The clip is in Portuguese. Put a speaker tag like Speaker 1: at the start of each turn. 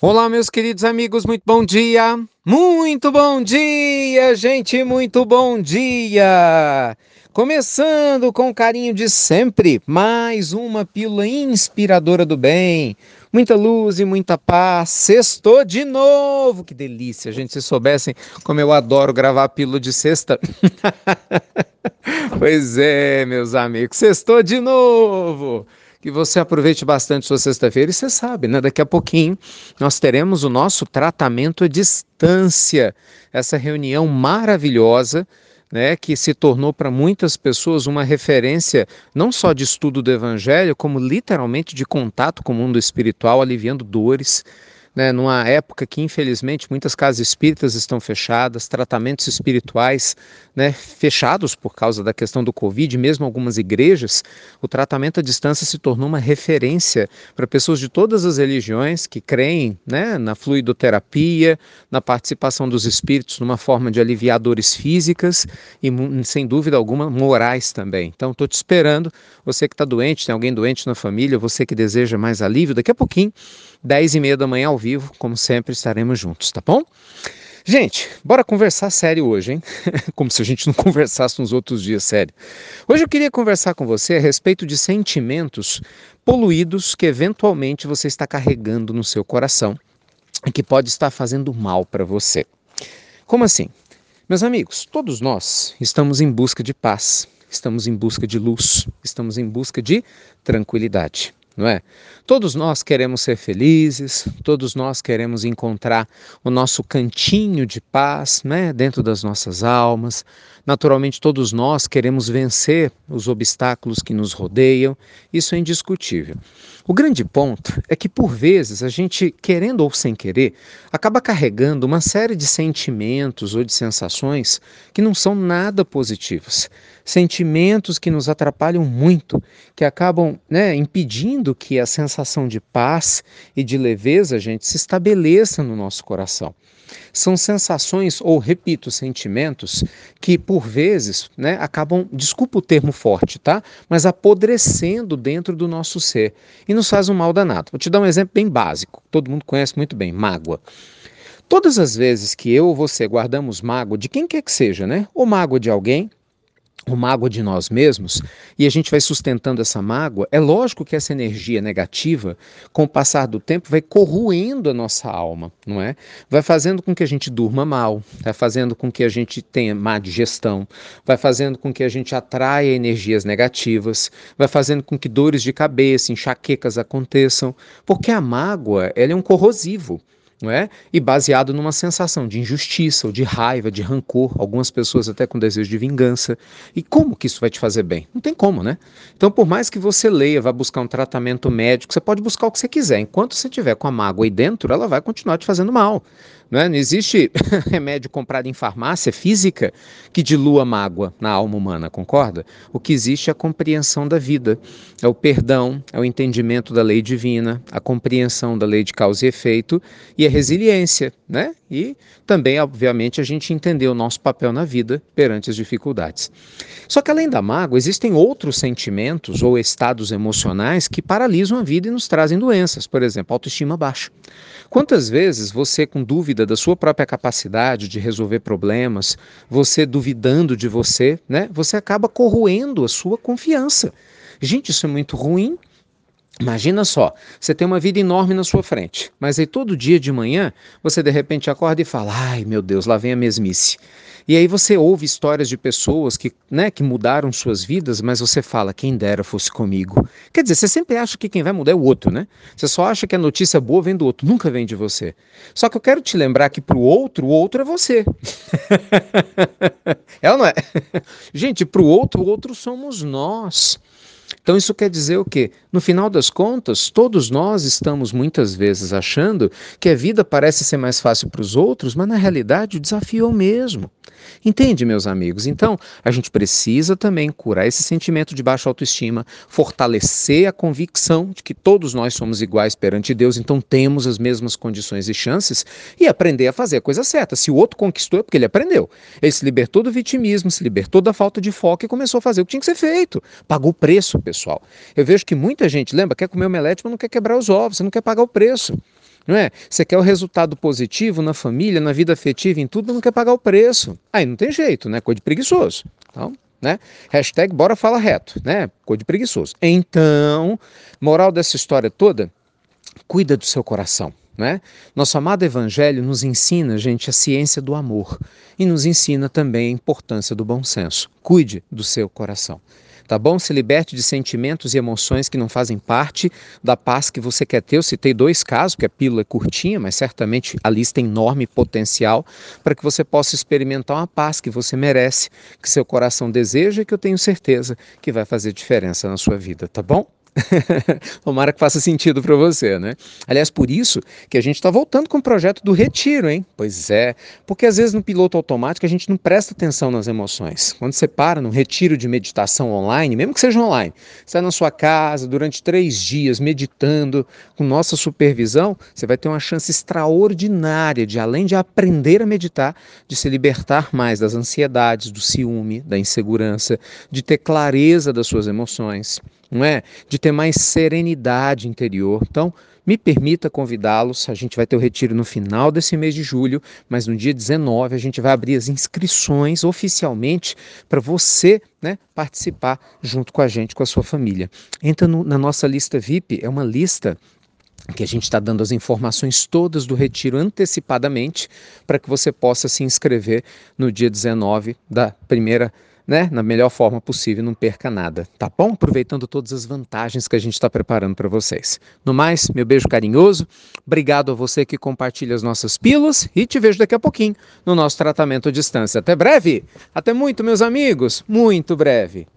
Speaker 1: Olá, meus queridos amigos, muito bom dia! Muito bom dia, gente, muito bom dia! Começando com carinho de sempre, mais uma pílula inspiradora do bem. Muita luz e muita paz. Sextou de novo. Que delícia, gente. Se soubessem como eu adoro gravar pílula de sexta. pois é, meus amigos. Sextou de novo que você aproveite bastante sua sexta-feira. E você sabe, né? Daqui a pouquinho nós teremos o nosso tratamento à distância, essa reunião maravilhosa. Né, que se tornou para muitas pessoas uma referência não só de estudo do Evangelho, como literalmente de contato com o mundo espiritual, aliviando dores, né, numa época que infelizmente muitas casas espíritas estão fechadas, tratamentos espirituais né, fechados por causa da questão do Covid, mesmo algumas igrejas, o tratamento à distância se tornou uma referência para pessoas de todas as religiões que creem né, na fluidoterapia, na participação dos espíritos numa forma de aliviar dores físicas e, sem dúvida alguma, morais também. Então, estou te esperando, você que está doente, tem alguém doente na família, você que deseja mais alívio, daqui a pouquinho 10 e meia da manhã ao vivo, como sempre, estaremos juntos, tá bom? Gente, bora conversar sério hoje, hein? Como se a gente não conversasse nos outros dias sério. Hoje eu queria conversar com você a respeito de sentimentos poluídos que eventualmente você está carregando no seu coração e que pode estar fazendo mal para você. Como assim? Meus amigos, todos nós estamos em busca de paz, estamos em busca de luz, estamos em busca de tranquilidade não é? Todos nós queremos ser felizes, todos nós queremos encontrar o nosso cantinho de paz, né, dentro das nossas almas. Naturalmente, todos nós queremos vencer os obstáculos que nos rodeiam, isso é indiscutível. O grande ponto é que, por vezes, a gente, querendo ou sem querer, acaba carregando uma série de sentimentos ou de sensações que não são nada positivos. Sentimentos que nos atrapalham muito, que acabam né, impedindo que a sensação de paz e de leveza, gente, se estabeleça no nosso coração. São sensações, ou repito, sentimentos, que por vezes né, acabam, desculpa o termo forte, tá? Mas apodrecendo dentro do nosso ser e nos faz um mal danado. Vou te dar um exemplo bem básico, todo mundo conhece muito bem: mágoa. Todas as vezes que eu ou você guardamos mágoa, de quem quer que seja, né? Ou mágoa de alguém, o mágoa de nós mesmos e a gente vai sustentando essa mágoa, é lógico que essa energia negativa, com o passar do tempo, vai corroendo a nossa alma, não é? Vai fazendo com que a gente durma mal, vai fazendo com que a gente tenha má digestão, vai fazendo com que a gente atraia energias negativas, vai fazendo com que dores de cabeça, enxaquecas aconteçam, porque a mágoa, ela é um corrosivo não é? E baseado numa sensação de injustiça ou de raiva, de rancor, algumas pessoas até com desejo de vingança. E como que isso vai te fazer bem? Não tem como, né? Então, por mais que você leia, vá buscar um tratamento médico, você pode buscar o que você quiser. Enquanto você tiver com a mágoa aí dentro, ela vai continuar te fazendo mal. Não, é? não existe remédio comprado em farmácia física que dilua mágoa na alma humana, concorda? O que existe é a compreensão da vida, é o perdão, é o entendimento da lei divina, a compreensão da lei de causa e efeito e a resiliência, né? E também, obviamente, a gente entender o nosso papel na vida perante as dificuldades. Só que além da mágoa, existem outros sentimentos ou estados emocionais que paralisam a vida e nos trazem doenças, por exemplo, autoestima baixa. Quantas vezes você, com dúvida da sua própria capacidade de resolver problemas, você duvidando de você, né, você acaba corroendo a sua confiança. Gente, isso é muito ruim. Imagina só, você tem uma vida enorme na sua frente, mas aí todo dia de manhã você de repente acorda e fala: ai meu Deus, lá vem a mesmice. E aí você ouve histórias de pessoas que, né, que mudaram suas vidas, mas você fala, quem dera fosse comigo. Quer dizer, você sempre acha que quem vai mudar é o outro, né? Você só acha que a notícia boa vem do outro, nunca vem de você. Só que eu quero te lembrar que para o outro, o outro é você. é ou não é? Gente, para o outro, o outro somos nós. Então isso quer dizer o quê? No final das contas, todos nós estamos muitas vezes achando que a vida parece ser mais fácil para os outros, mas na realidade o desafio é o mesmo. Entende, meus amigos? Então, a gente precisa também curar esse sentimento de baixa autoestima, fortalecer a convicção de que todos nós somos iguais perante Deus, então temos as mesmas condições e chances, e aprender a fazer a coisa certa. Se o outro conquistou, é porque ele aprendeu. Ele se libertou do vitimismo, se libertou da falta de foco e começou a fazer o que tinha que ser feito. Pagou o preço, pessoal. Eu vejo que muita gente, lembra, quer comer omelete, mas não quer quebrar os ovos, não quer pagar o preço. não é? Você quer o resultado positivo na família, na vida afetiva, em tudo, mas não quer pagar o preço. Aí não tem jeito, né? Coisa de preguiçoso. Então, né? Hashtag bora fala reto, né? Coisa de preguiçoso. Então, moral dessa história toda, cuida do seu coração. Né? Nosso amado Evangelho nos ensina, gente, a ciência do amor e nos ensina também a importância do bom senso. Cuide do seu coração tá bom? Se liberte de sentimentos e emoções que não fazem parte da paz que você quer ter. Eu citei dois casos, que a pílula é curtinha, mas certamente a lista tem enorme potencial para que você possa experimentar uma paz que você merece, que seu coração deseja e que eu tenho certeza que vai fazer diferença na sua vida, tá bom? Tomara que faça sentido para você, né? Aliás, por isso que a gente está voltando com o projeto do retiro, hein? Pois é, porque às vezes no piloto automático a gente não presta atenção nas emoções. Quando você para num retiro de meditação online, mesmo que seja online, está na sua casa durante três dias meditando com nossa supervisão, você vai ter uma chance extraordinária de, além de aprender a meditar, de se libertar mais das ansiedades, do ciúme, da insegurança, de ter clareza das suas emoções não é? De ter mais serenidade interior. Então, me permita convidá-los. A gente vai ter o retiro no final desse mês de julho, mas no dia 19 a gente vai abrir as inscrições oficialmente para você né, participar junto com a gente, com a sua família. Entra no, na nossa lista VIP, é uma lista que a gente está dando as informações todas do retiro antecipadamente para que você possa se inscrever no dia 19 da primeira né, na melhor forma possível, não perca nada, tá bom? Aproveitando todas as vantagens que a gente está preparando para vocês. No mais, meu beijo carinhoso, obrigado a você que compartilha as nossas pílulas e te vejo daqui a pouquinho no nosso tratamento à distância. Até breve! Até muito, meus amigos! Muito breve!